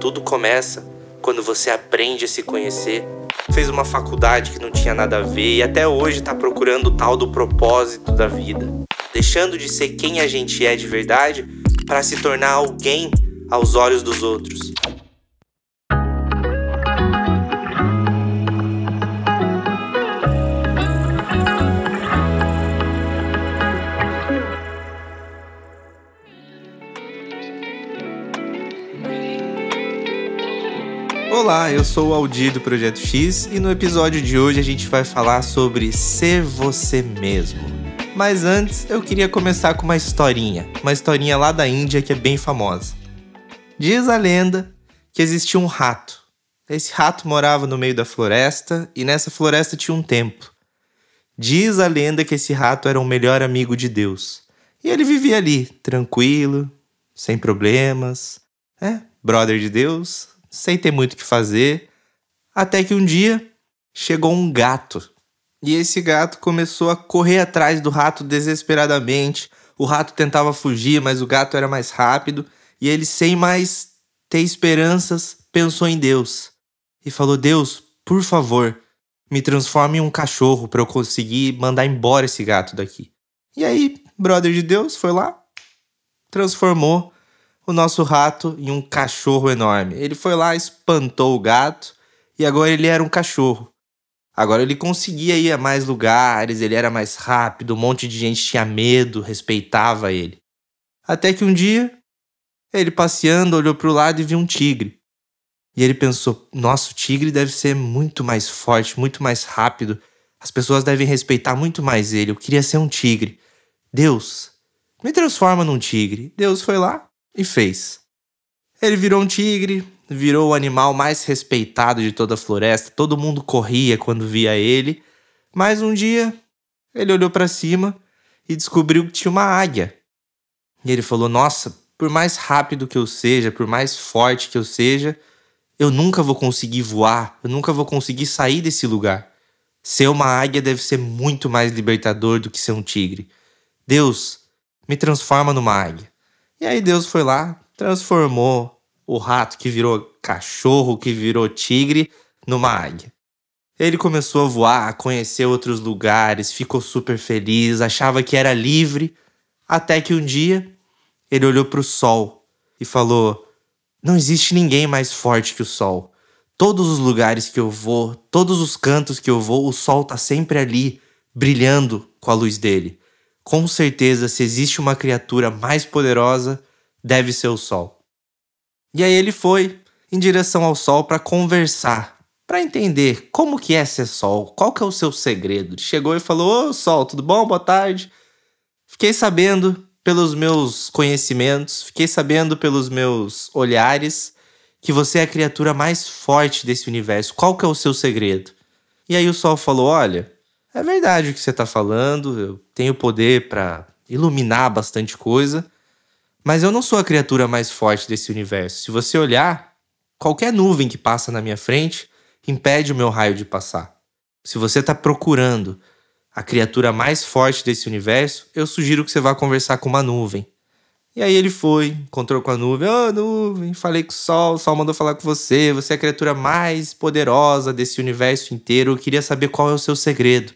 Tudo começa quando você aprende a se conhecer, fez uma faculdade que não tinha nada a ver e até hoje está procurando o tal do propósito da vida, deixando de ser quem a gente é de verdade para se tornar alguém aos olhos dos outros. Olá, eu sou o Aldir do Projeto X e no episódio de hoje a gente vai falar sobre ser você mesmo. Mas antes, eu queria começar com uma historinha, uma historinha lá da Índia que é bem famosa. Diz a lenda que existia um rato. Esse rato morava no meio da floresta e nessa floresta tinha um templo. Diz a lenda que esse rato era o melhor amigo de Deus. E ele vivia ali, tranquilo, sem problemas, é, brother de Deus, sem ter muito o que fazer, até que um dia chegou um gato. E esse gato começou a correr atrás do rato desesperadamente. O rato tentava fugir, mas o gato era mais rápido, e ele, sem mais ter esperanças, pensou em Deus e falou: Deus, por favor, me transforme em um cachorro para eu conseguir mandar embora esse gato daqui. E aí, brother de Deus foi lá, transformou o nosso rato em um cachorro enorme. Ele foi lá, espantou o gato e agora ele era um cachorro. Agora ele conseguia ir a mais lugares, ele era mais rápido, um monte de gente tinha medo, respeitava ele. Até que um dia, ele passeando olhou para o lado e viu um tigre. E ele pensou: nosso tigre deve ser muito mais forte, muito mais rápido. As pessoas devem respeitar muito mais ele. Eu queria ser um tigre. Deus, me transforma num tigre. Deus foi lá, e fez. Ele virou um tigre, virou o animal mais respeitado de toda a floresta, todo mundo corria quando via ele, mas um dia ele olhou para cima e descobriu que tinha uma águia. E ele falou: Nossa, por mais rápido que eu seja, por mais forte que eu seja, eu nunca vou conseguir voar, eu nunca vou conseguir sair desse lugar. Ser uma águia deve ser muito mais libertador do que ser um tigre. Deus, me transforma numa águia. E aí Deus foi lá, transformou o rato que virou cachorro, que virou tigre, numa águia. Ele começou a voar, a conhecer outros lugares, ficou super feliz, achava que era livre, até que um dia ele olhou para o sol e falou: Não existe ninguém mais forte que o sol. Todos os lugares que eu vou, todos os cantos que eu vou, o sol está sempre ali, brilhando com a luz dele. Com certeza, se existe uma criatura mais poderosa, deve ser o Sol. E aí ele foi em direção ao Sol para conversar, para entender como que é ser Sol, qual que é o seu segredo. Chegou e falou: "Ô Sol, tudo bom? Boa tarde". Fiquei sabendo pelos meus conhecimentos, fiquei sabendo pelos meus olhares que você é a criatura mais forte desse universo. Qual que é o seu segredo? E aí o Sol falou: "Olha, é verdade o que você está falando, eu tenho poder para iluminar bastante coisa, mas eu não sou a criatura mais forte desse universo. Se você olhar, qualquer nuvem que passa na minha frente impede o meu raio de passar. Se você está procurando a criatura mais forte desse universo, eu sugiro que você vá conversar com uma nuvem. E aí ele foi, encontrou com a nuvem. Ô, oh, nuvem, falei com o sol, o sol mandou falar com você. Você é a criatura mais poderosa desse universo inteiro. Eu queria saber qual é o seu segredo.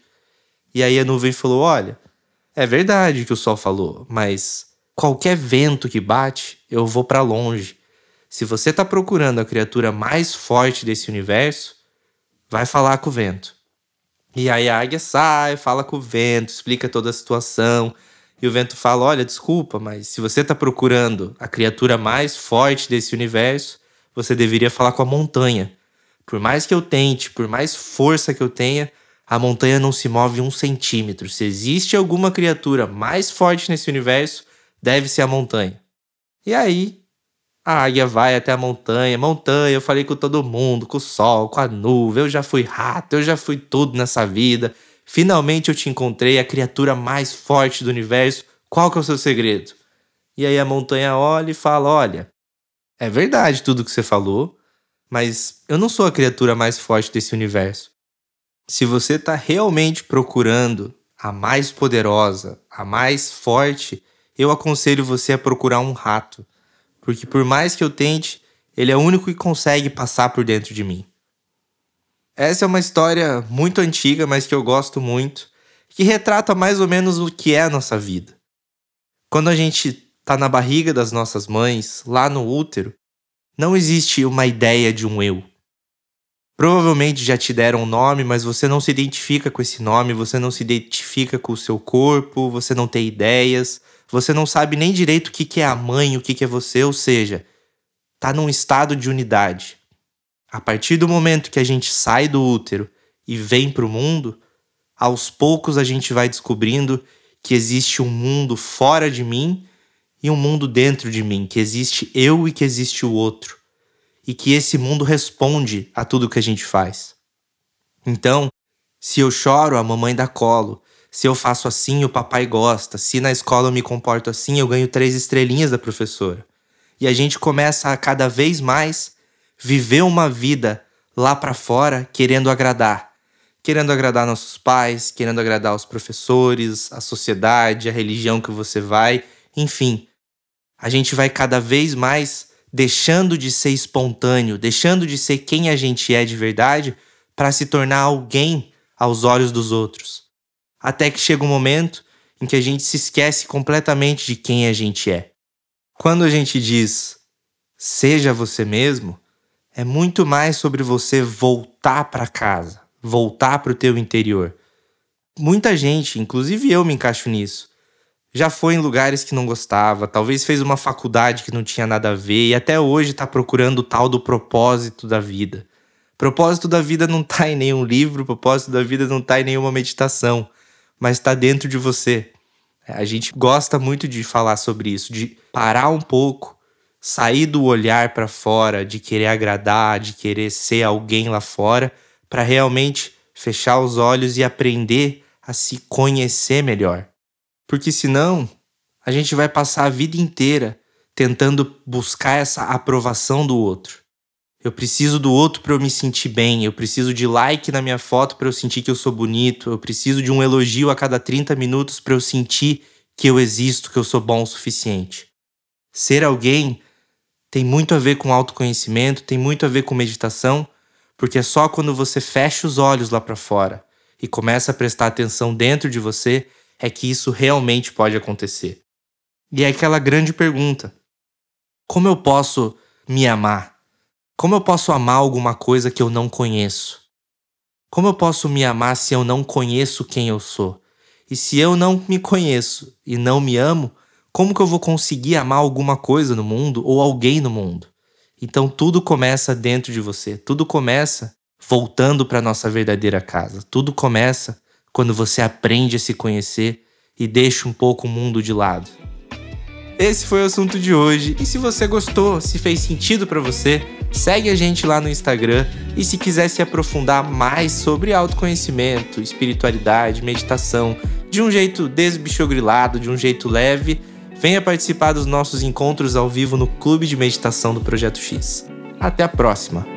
E aí a nuvem falou: Olha, é verdade que o sol falou, mas qualquer vento que bate, eu vou para longe. Se você está procurando a criatura mais forte desse universo, vai falar com o vento. E aí a águia sai, fala com o vento, explica toda a situação. E o vento fala: Olha, desculpa, mas se você está procurando a criatura mais forte desse universo, você deveria falar com a montanha. Por mais que eu tente, por mais força que eu tenha, a montanha não se move um centímetro. Se existe alguma criatura mais forte nesse universo, deve ser a montanha. E aí, a águia vai até a montanha. Montanha, eu falei com todo mundo, com o sol, com a nuvem. Eu já fui rato, eu já fui tudo nessa vida. Finalmente eu te encontrei, a criatura mais forte do universo. Qual que é o seu segredo? E aí a montanha olha e fala: Olha, é verdade tudo que você falou, mas eu não sou a criatura mais forte desse universo. Se você está realmente procurando a mais poderosa, a mais forte, eu aconselho você a procurar um rato. Porque por mais que eu tente, Ele é o único que consegue passar por dentro de mim. Essa é uma história muito antiga, mas que eu gosto muito, que retrata mais ou menos o que é a nossa vida. Quando a gente está na barriga das nossas mães, lá no útero, não existe uma ideia de um eu. Provavelmente já te deram um nome, mas você não se identifica com esse nome, você não se identifica com o seu corpo, você não tem ideias, você não sabe nem direito o que é a mãe, o que é você, ou seja, tá num estado de unidade. A partir do momento que a gente sai do útero e vem para o mundo, aos poucos a gente vai descobrindo que existe um mundo fora de mim e um mundo dentro de mim, que existe eu e que existe o outro, e que esse mundo responde a tudo que a gente faz. Então, se eu choro, a mamãe dá colo. Se eu faço assim, o papai gosta. Se na escola eu me comporto assim, eu ganho três estrelinhas da professora. E a gente começa a cada vez mais viver uma vida lá para fora querendo agradar. Querendo agradar nossos pais, querendo agradar os professores, a sociedade, a religião que você vai, enfim. A gente vai cada vez mais deixando de ser espontâneo, deixando de ser quem a gente é de verdade para se tornar alguém aos olhos dos outros. Até que chega um momento em que a gente se esquece completamente de quem a gente é. Quando a gente diz seja você mesmo, é muito mais sobre você voltar para casa, voltar para o teu interior. Muita gente, inclusive eu me encaixo nisso, já foi em lugares que não gostava, talvez fez uma faculdade que não tinha nada a ver e até hoje está procurando o tal do propósito da vida. Propósito da vida não está em nenhum livro, propósito da vida não está em nenhuma meditação, mas está dentro de você. A gente gosta muito de falar sobre isso, de parar um pouco sair do olhar para fora, de querer agradar, de querer ser alguém lá fora, para realmente fechar os olhos e aprender a se conhecer melhor. Porque senão, a gente vai passar a vida inteira tentando buscar essa aprovação do outro. Eu preciso do outro para eu me sentir bem, eu preciso de like na minha foto para eu sentir que eu sou bonito, eu preciso de um elogio a cada 30 minutos para eu sentir que eu existo, que eu sou bom o suficiente. Ser alguém tem muito a ver com autoconhecimento, tem muito a ver com meditação, porque é só quando você fecha os olhos lá para fora e começa a prestar atenção dentro de você é que isso realmente pode acontecer. E é aquela grande pergunta: como eu posso me amar? Como eu posso amar alguma coisa que eu não conheço? Como eu posso me amar se eu não conheço quem eu sou? E se eu não me conheço e não me amo, como que eu vou conseguir amar alguma coisa no mundo ou alguém no mundo? Então tudo começa dentro de você, tudo começa voltando para nossa verdadeira casa. Tudo começa quando você aprende a se conhecer e deixa um pouco o mundo de lado. Esse foi o assunto de hoje. E se você gostou, se fez sentido para você, segue a gente lá no Instagram e se quiser se aprofundar mais sobre autoconhecimento, espiritualidade, meditação, de um jeito desbichogrilado, de um jeito leve, Venha participar dos nossos encontros ao vivo no Clube de Meditação do Projeto X. Até a próxima!